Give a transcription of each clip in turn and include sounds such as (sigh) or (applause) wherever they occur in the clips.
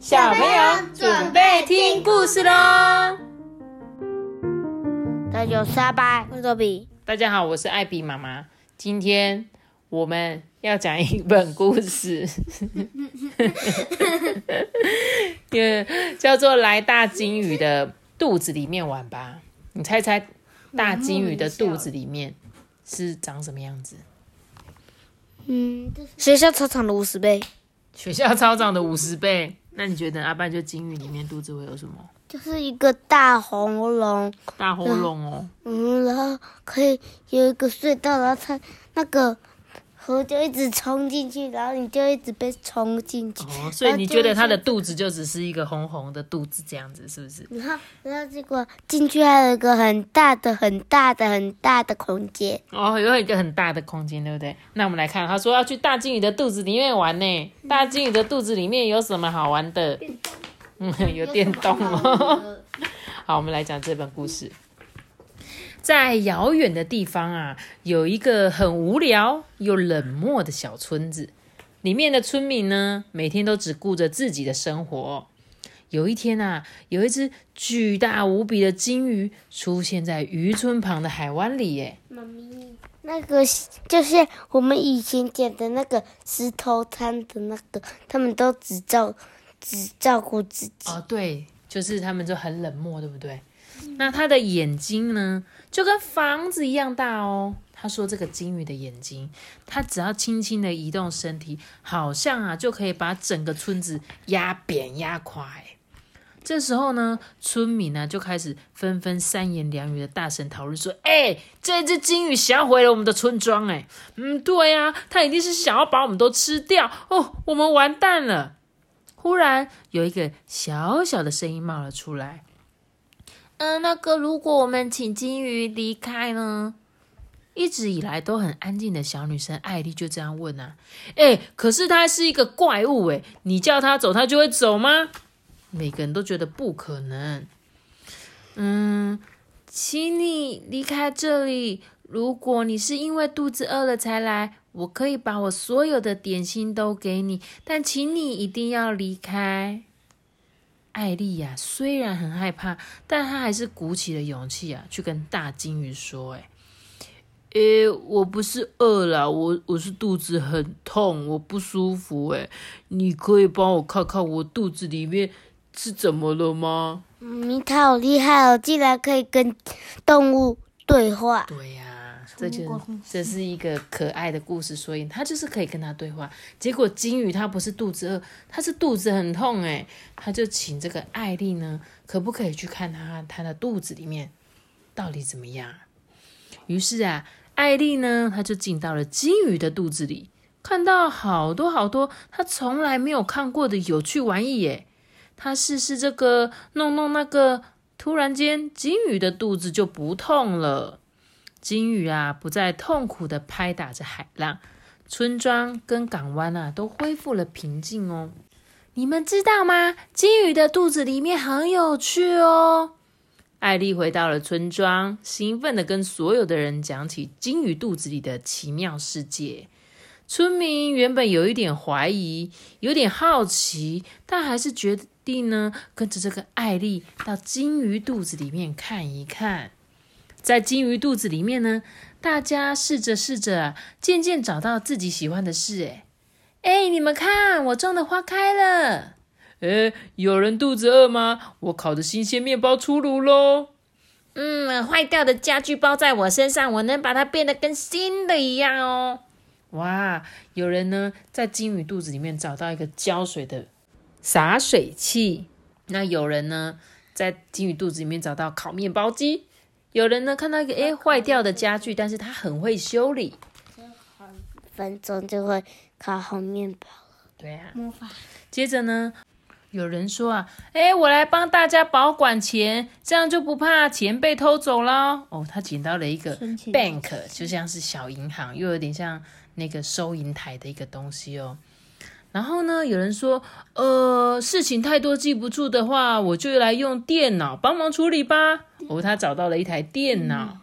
小朋友准备听故事喽！大家好，我是阿爸，我是比。大家好，我是艾比妈妈。今天我们要讲一本故事，也 (laughs) 叫做《来大金鱼的肚子里面玩吧》。你猜猜，大金鱼的肚子里面是长什么样子？嗯，学校操场的五十倍，学校操场的五十倍。那你觉得阿爸就金鱼里面肚子会有什么？就是一个大喉咙，大喉咙哦。嗯，然后可以有一个隧道，然后它那个河就一直冲进去，然后你就一直被冲进去。哦，所以你觉得它的肚子就只是一个红红的肚子这样子，是不是？然后，然后结果进去还有一个很大的、很大的、很大的空间。哦，有一个很大的空间，对不对？那我们来看，他说要去大金鱼的肚子里面玩呢。大金鱼的肚子里面有什么好玩的？嗯，有电动哦。(laughs) 好，我们来讲这本故事。在遥远的地方啊，有一个很无聊又冷漠的小村子。里面的村民呢，每天都只顾着自己的生活。有一天啊，有一只巨大无比的金鱼出现在渔村旁的海湾里。耶，妈咪，那个就是我们以前讲的那个石头滩的那个，他们都只照只照顾自己。哦，对，就是他们就很冷漠，对不对？那他的眼睛呢，就跟房子一样大哦。他说这个金鱼的眼睛，它只要轻轻的移动身体，好像啊就可以把整个村子压扁压垮。这时候呢，村民呢就开始纷纷三言两语的大声讨论说：“哎，这只金鱼销毁了我们的村庄，哎，嗯，对呀，它一定是想要把我们都吃掉哦，我们完蛋了。”忽然有一个小小的声音冒了出来。嗯，那个，如果我们请金鱼离开呢？一直以来都很安静的小女生艾丽就这样问啊。哎，可是它是一个怪物哎，你叫它走，它就会走吗？每个人都觉得不可能。嗯，请你离开这里。如果你是因为肚子饿了才来，我可以把我所有的点心都给你，但请你一定要离开。艾丽呀，虽然很害怕，但她还是鼓起了勇气啊，去跟大金鱼说：“哎，诶，我不是饿了，我我是肚子很痛，我不舒服。哎，你可以帮我看看我肚子里面是怎么了吗？”嗯你好厉害哦，竟然可以跟动物对话。对呀。这就这是一个可爱的故事，所以他就是可以跟他对话。结果金鱼它不是肚子饿，它是肚子很痛哎，他就请这个艾丽呢，可不可以去看他他的肚子里面到底怎么样？于是啊，艾丽呢，他就进到了金鱼的肚子里，看到好多好多他从来没有看过的有趣玩意耶。他试试这个，弄弄那个，突然间金鱼的肚子就不痛了。金鱼啊，不再痛苦的拍打着海浪，村庄跟港湾啊，都恢复了平静哦。你们知道吗？金鱼的肚子里面很有趣哦。艾丽回到了村庄，兴奋的跟所有的人讲起金鱼肚子里的奇妙世界。村民原本有一点怀疑，有点好奇，但还是决定呢，跟着这个艾丽到金鱼肚子里面看一看。在金鱼肚子里面呢，大家试着试着，渐渐找到自己喜欢的事。哎，哎，你们看，我种的花开了。哎，有人肚子饿吗？我烤的新鲜面包出炉喽。嗯，坏掉的家具包在我身上，我能把它变得跟新的一样哦。哇，有人呢在金鱼肚子里面找到一个浇水的洒水器。那有人呢在金鱼肚子里面找到烤面包机。有人呢看到一个诶坏掉的家具，但是他很会修理，分钟就会烤好面包了。对啊，魔法。接着呢，有人说啊，诶我来帮大家保管钱，这样就不怕钱被偷走了。哦，他捡到了一个 bank，就像是小银行，又有点像那个收银台的一个东西哦。然后呢，有人说，呃，事情太多记不住的话，我就来用电脑帮忙处理吧。哦，他找到了一台电脑。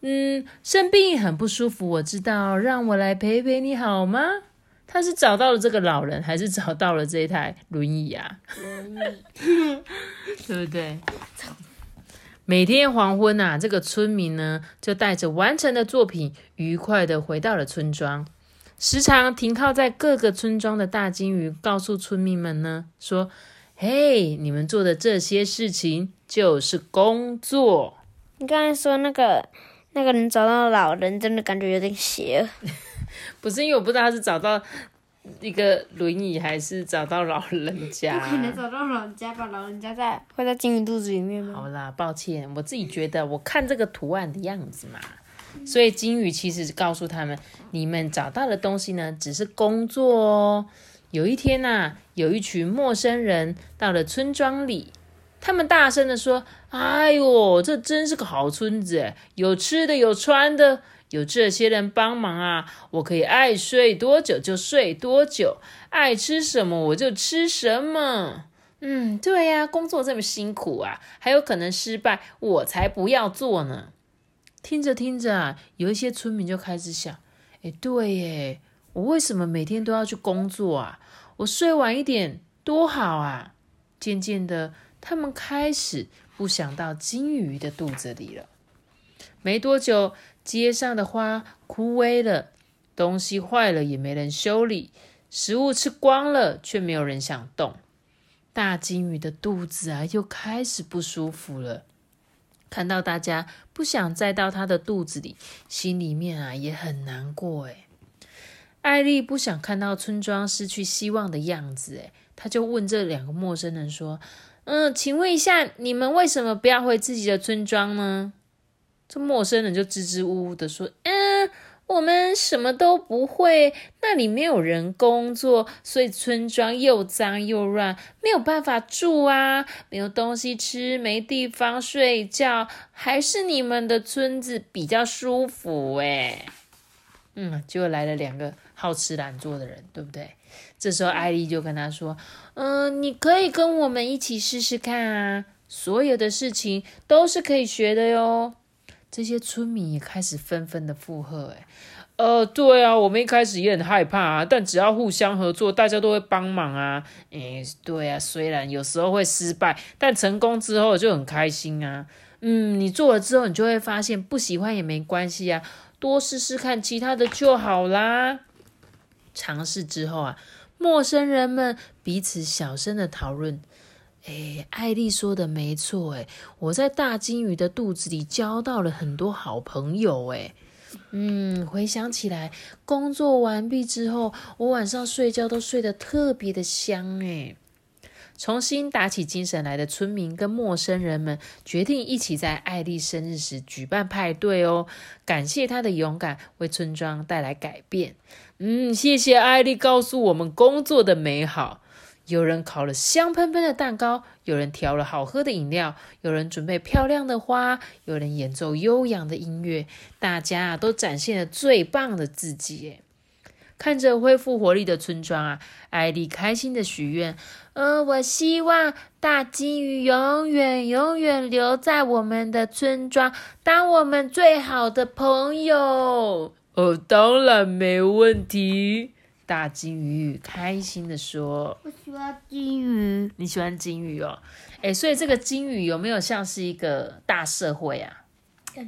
嗯，生病很不舒服，我知道，让我来陪陪你好吗？他是找到了这个老人，还是找到了这一台轮椅啊？轮椅，(laughs) 对不对？每天黄昏啊，这个村民呢就带着完成的作品，愉快的回到了村庄。时常停靠在各个村庄的大金鱼，告诉村民们呢说：“嘿，你们做的这些事情就是工作。”你刚才说那个那个人找到老人，真的感觉有点邪恶。(laughs) 不是因为我不知道他是找到一个轮椅，还是找到老人家。不可能找到老人家吧？老人家在会在金鱼肚子里面吗？好啦，抱歉，我自己觉得我看这个图案的样子嘛，所以金鱼其实告诉他们，你们找到的东西呢，只是工作哦。有一天呐、有一群陌生人到了村庄里，他们大声的说：“哎呦，这真是个好村子，有吃的，有穿的。”有这些人帮忙啊，我可以爱睡多久就睡多久，爱吃什么我就吃什么。嗯，对呀、工作这么辛苦啊，还有可能失败，我才不要做呢。听着听着啊，有一些村民就开始想：哎，对耶，我为什么每天都要去工作啊？我睡晚一点多好啊！渐渐的，他们开始不想到金鱼的肚子里了。没多久，街上的花枯萎了，东西坏了也没人修理，食物吃光了却没有人想动。大金鱼的肚子啊，又开始不舒服了。看到大家不想再到他的肚子里，心里面啊也很难过。哎，艾丽不想看到村庄失去希望的样子。哎，她就问这两个陌生人说：“嗯，请问一下，你们为什么不要回自己的村庄呢？”这陌生人就支支吾吾的说：“嗯，我们什么都不会，那里没有人工作，所以村庄又脏又乱，没有办法住啊，没有东西吃，没地方睡觉，还是你们的村子比较舒服诶。嗯，就来了两个好吃懒做的人，对不对？这时候艾丽就跟他说：“嗯，你可以跟我们一起试试看啊，所有的事情都是可以学的哟。”这些村民也开始纷纷的附和，哎，呃，对啊，我们一开始也很害怕啊，但只要互相合作，大家都会帮忙啊。哎，对啊，虽然有时候会失败，但成功之后就很开心啊。嗯，你做了之后，你就会发现不喜欢也没关系啊，多试试看其他的就好啦。尝试之后啊，陌生人们彼此小声的讨论。哎，艾丽说的没错，哎，我在大金鱼的肚子里交到了很多好朋友，哎，嗯，回想起来，工作完毕之后，我晚上睡觉都睡得特别的香，哎，重新打起精神来的村民跟陌生人们决定一起在艾丽生日时举办派对哦，感谢她的勇敢，为村庄带来改变。嗯，谢谢艾丽告诉我们工作的美好。有人烤了香喷喷的蛋糕，有人调了好喝的饮料，有人准备漂亮的花，有人演奏悠扬的音乐，大家都展现了最棒的自己。看着恢复活力的村庄啊，艾丽开心的许愿：“呃，我希望大金鱼永远永远留在我们的村庄，当我们最好的朋友。”哦，当然没问题。大金鱼开心的说我喜欢金鱼，：“你喜欢金鱼哦？哎，所以这个金鱼有没有像是一个大社会啊？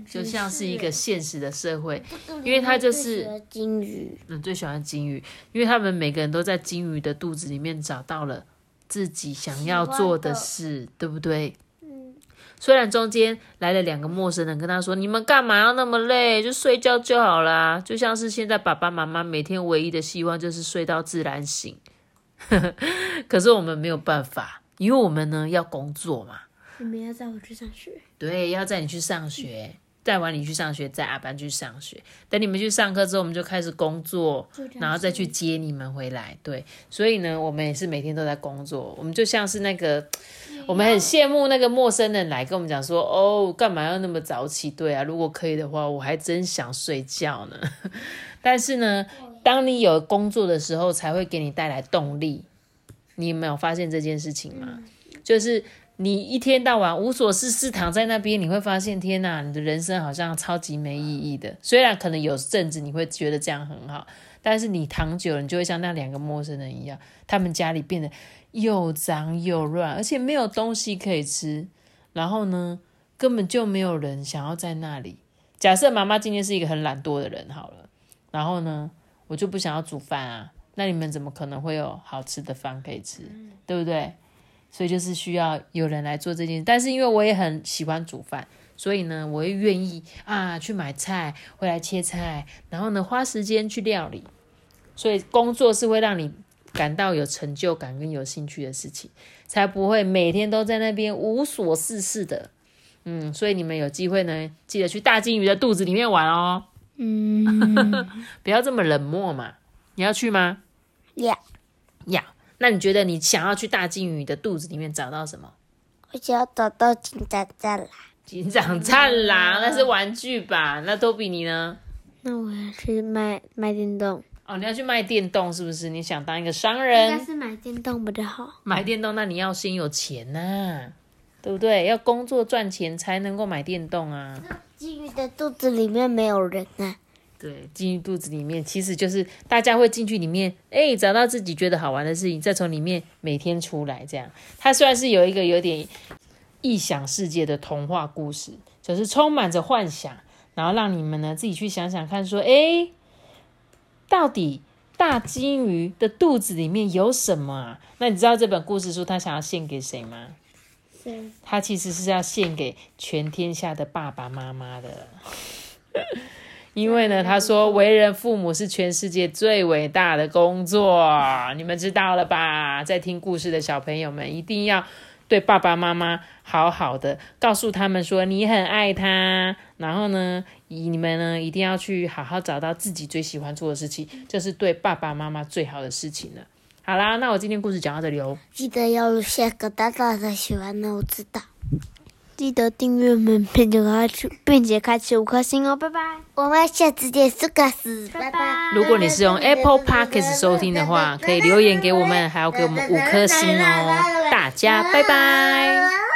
就像是一个现实的社会，因为它就是金鱼。嗯，最喜欢金鱼，因为他们每个人都在金鱼的肚子里面找到了自己想要做的事，对不对？嗯，虽然中间来了两个陌生人，跟他说：“你们干嘛要那么累？就睡觉就好啦。”就像是现在爸爸妈妈每天唯一的希望就是睡到自然醒，(laughs) 可是我们没有办法，因为我们呢要工作嘛。你们要带我去上学。对，要载你去上学，带完你去上学，载阿班去上学。等你们去上课之后，我们就开始工作，然后再去接你们回来。对，所以呢，我们也是每天都在工作。我们就像是那个，我们很羡慕那个陌生人来跟我们讲说：“哦，干嘛要那么早起？”对啊，如果可以的话，我还真想睡觉呢。(laughs) 但是呢，当你有工作的时候，才会给你带来动力。你有没有发现这件事情吗？就是你一天到晚无所事事躺在那边，你会发现，天哪，你的人生好像超级没意义的。虽然可能有阵子你会觉得这样很好，但是你躺久了，你就会像那两个陌生人一样，他们家里变得又脏又乱，而且没有东西可以吃。然后呢，根本就没有人想要在那里。假设妈妈今天是一个很懒惰的人，好了，然后呢，我就不想要煮饭啊，那你们怎么可能会有好吃的饭可以吃？对不对？所以就是需要有人来做这件事。但是因为我也很喜欢煮饭，所以呢，我也愿意啊去买菜，回来切菜，然后呢花时间去料理。所以工作是会让你感到有成就感跟有兴趣的事情，才不会每天都在那边无所事事的。嗯，所以你们有机会呢，记得去大金鱼的肚子里面玩哦。嗯，(laughs) 不要这么冷漠嘛。你要去吗？要要。那你觉得你想要去大金鱼的肚子里面找到什么？我想要找到警长战狼。警长战狼那是玩具吧？那多比你呢？那我要去卖卖电动。哦，你要去卖电动是不是？你想当一个商人？应该是买电动比较好。买电动，那你要先有钱呐，对不对？要工作赚钱才能够买电动啊。金鱼的肚子里面没有人啊。对，金鱼肚子里面，其实就是大家会进去里面，哎，找到自己觉得好玩的事情，再从里面每天出来。这样，它虽然是有一个有点异想世界的童话故事，就是充满着幻想，然后让你们呢自己去想想看，说，哎，到底大金鱼的肚子里面有什么啊？那你知道这本故事书他想要献给谁吗？谁？他其实是要献给全天下的爸爸妈妈的。(laughs) 因为呢，他说为人父母是全世界最伟大的工作，你们知道了吧？在听故事的小朋友们一定要对爸爸妈妈好好的，告诉他们说你很爱他。然后呢，你们呢一定要去好好找到自己最喜欢做的事情，这是对爸爸妈妈最好的事情了。好啦，那我今天故事讲到这里哦，记得要下个大大的喜欢呢，我知道。记得订阅我们，并且开启，并且开启五颗星哦，拜拜！我们下次见，苏卡斯，拜拜！如果你是用 Apple Podcast 收听的话，可以留言给我们，还要给我们五颗星哦，大家拜拜！